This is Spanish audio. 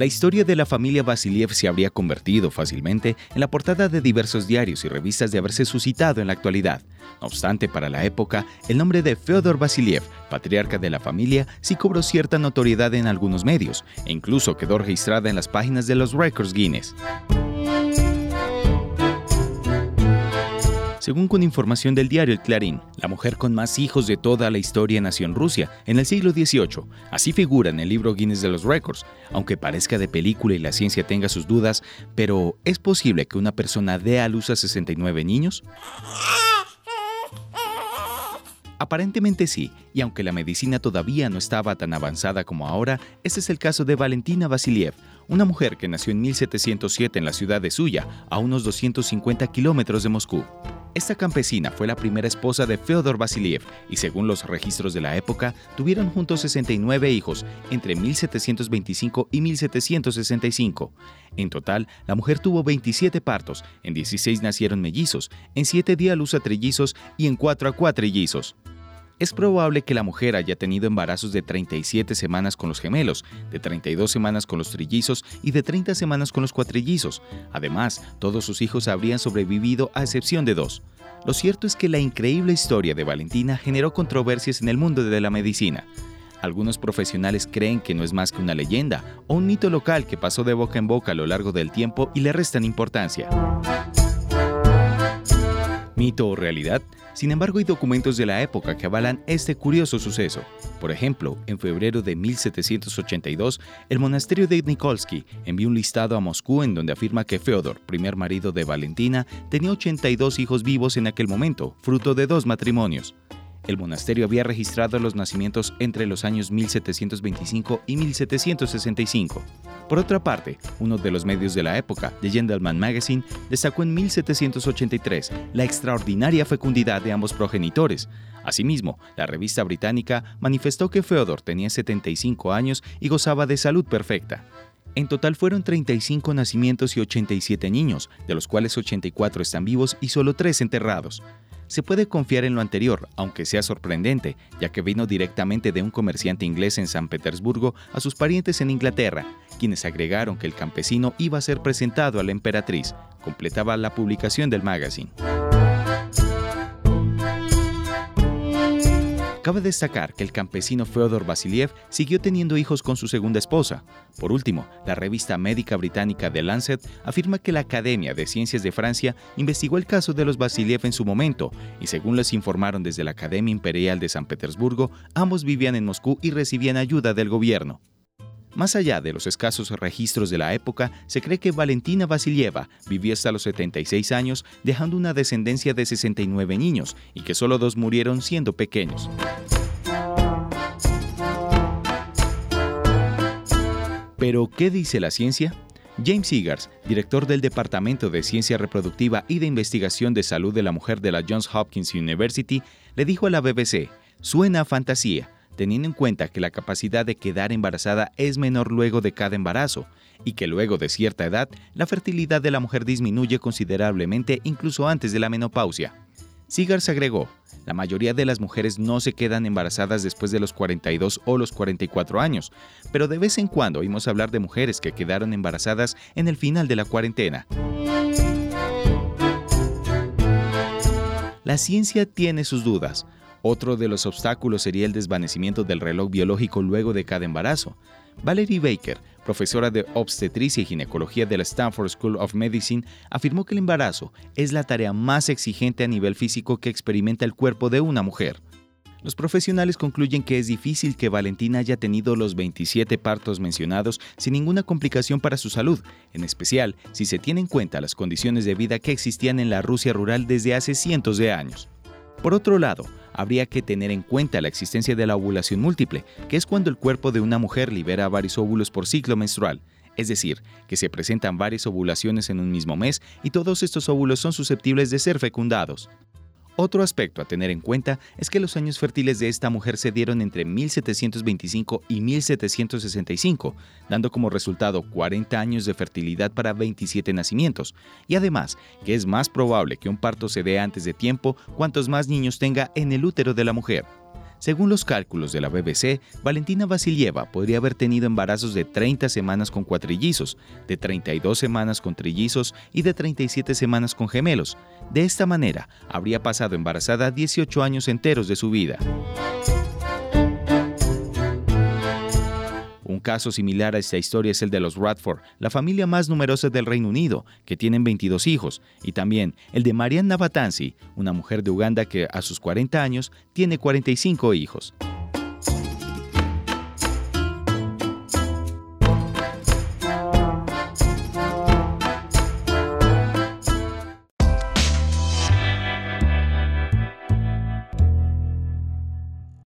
La historia de la familia Vasiliev se habría convertido fácilmente en la portada de diversos diarios y revistas de haberse suscitado en la actualidad. No obstante, para la época, el nombre de Fyodor Vasiliev, patriarca de la familia, sí cobró cierta notoriedad en algunos medios e incluso quedó registrada en las páginas de los Records Guinness. Según con información del diario El Clarín, la mujer con más hijos de toda la historia nació en Rusia en el siglo XVIII. Así figura en el libro Guinness de los Records, aunque parezca de película y la ciencia tenga sus dudas, pero ¿es posible que una persona dé a luz a 69 niños? Aparentemente sí, y aunque la medicina todavía no estaba tan avanzada como ahora, este es el caso de Valentina Vasiliev, una mujer que nació en 1707 en la ciudad de Suya, a unos 250 kilómetros de Moscú. Esta campesina fue la primera esposa de Fyodor Vasiliev y según los registros de la época, tuvieron juntos 69 hijos entre 1725 y 1765. En total, la mujer tuvo 27 partos, en 16 nacieron mellizos, en 7 dio a luz a trillizos y en 4 a cuatrillizos. Es probable que la mujer haya tenido embarazos de 37 semanas con los gemelos, de 32 semanas con los trillizos y de 30 semanas con los cuatrillizos. Además, todos sus hijos habrían sobrevivido a excepción de dos. Lo cierto es que la increíble historia de Valentina generó controversias en el mundo de la medicina. Algunos profesionales creen que no es más que una leyenda o un mito local que pasó de boca en boca a lo largo del tiempo y le restan importancia. ¿Mito o realidad? Sin embargo, hay documentos de la época que avalan este curioso suceso. Por ejemplo, en febrero de 1782, el monasterio de Nikolsky envió un listado a Moscú en donde afirma que Feodor, primer marido de Valentina, tenía 82 hijos vivos en aquel momento, fruto de dos matrimonios. El monasterio había registrado los nacimientos entre los años 1725 y 1765. Por otra parte, uno de los medios de la época, The Gentleman Magazine, destacó en 1783 la extraordinaria fecundidad de ambos progenitores. Asimismo, la revista británica manifestó que Feodor tenía 75 años y gozaba de salud perfecta. En total fueron 35 nacimientos y 87 niños, de los cuales 84 están vivos y solo 3 enterrados se puede confiar en lo anterior, aunque sea sorprendente, ya que vino directamente de un comerciante inglés en San Petersburgo a sus parientes en Inglaterra, quienes agregaron que el campesino iba a ser presentado a la emperatriz, completaba la publicación del magazine. Cabe destacar que el campesino Feodor Vasiliev siguió teniendo hijos con su segunda esposa. Por último, la revista médica británica The Lancet afirma que la Academia de Ciencias de Francia investigó el caso de los Vasiliev en su momento, y según les informaron desde la Academia Imperial de San Petersburgo, ambos vivían en Moscú y recibían ayuda del gobierno. Más allá de los escasos registros de la época, se cree que Valentina Vasilieva vivió hasta los 76 años, dejando una descendencia de 69 niños y que solo dos murieron siendo pequeños. Pero, ¿qué dice la ciencia? James Eagars, director del Departamento de Ciencia Reproductiva y de Investigación de Salud de la Mujer de la Johns Hopkins University, le dijo a la BBC, suena fantasía, teniendo en cuenta que la capacidad de quedar embarazada es menor luego de cada embarazo y que luego de cierta edad la fertilidad de la mujer disminuye considerablemente incluso antes de la menopausia. Sigars agregó, la mayoría de las mujeres no se quedan embarazadas después de los 42 o los 44 años, pero de vez en cuando oímos hablar de mujeres que quedaron embarazadas en el final de la cuarentena. La ciencia tiene sus dudas, otro de los obstáculos sería el desvanecimiento del reloj biológico luego de cada embarazo. Valerie Baker, profesora de obstetricia y ginecología de la Stanford School of Medicine, afirmó que el embarazo es la tarea más exigente a nivel físico que experimenta el cuerpo de una mujer. Los profesionales concluyen que es difícil que Valentina haya tenido los 27 partos mencionados sin ninguna complicación para su salud, en especial si se tiene en cuenta las condiciones de vida que existían en la Rusia rural desde hace cientos de años. Por otro lado, habría que tener en cuenta la existencia de la ovulación múltiple, que es cuando el cuerpo de una mujer libera varios óvulos por ciclo menstrual, es decir, que se presentan varias ovulaciones en un mismo mes y todos estos óvulos son susceptibles de ser fecundados. Otro aspecto a tener en cuenta es que los años fértiles de esta mujer se dieron entre 1725 y 1765, dando como resultado 40 años de fertilidad para 27 nacimientos, y además que es más probable que un parto se dé antes de tiempo cuantos más niños tenga en el útero de la mujer. Según los cálculos de la BBC, Valentina Vasilieva podría haber tenido embarazos de 30 semanas con cuatrillizos, de 32 semanas con trillizos y de 37 semanas con gemelos. De esta manera, habría pasado embarazada 18 años enteros de su vida. Un caso similar a esta historia es el de los Radford, la familia más numerosa del Reino Unido, que tienen 22 hijos, y también el de Marianne Navatansi, una mujer de Uganda que a sus 40 años tiene 45 hijos.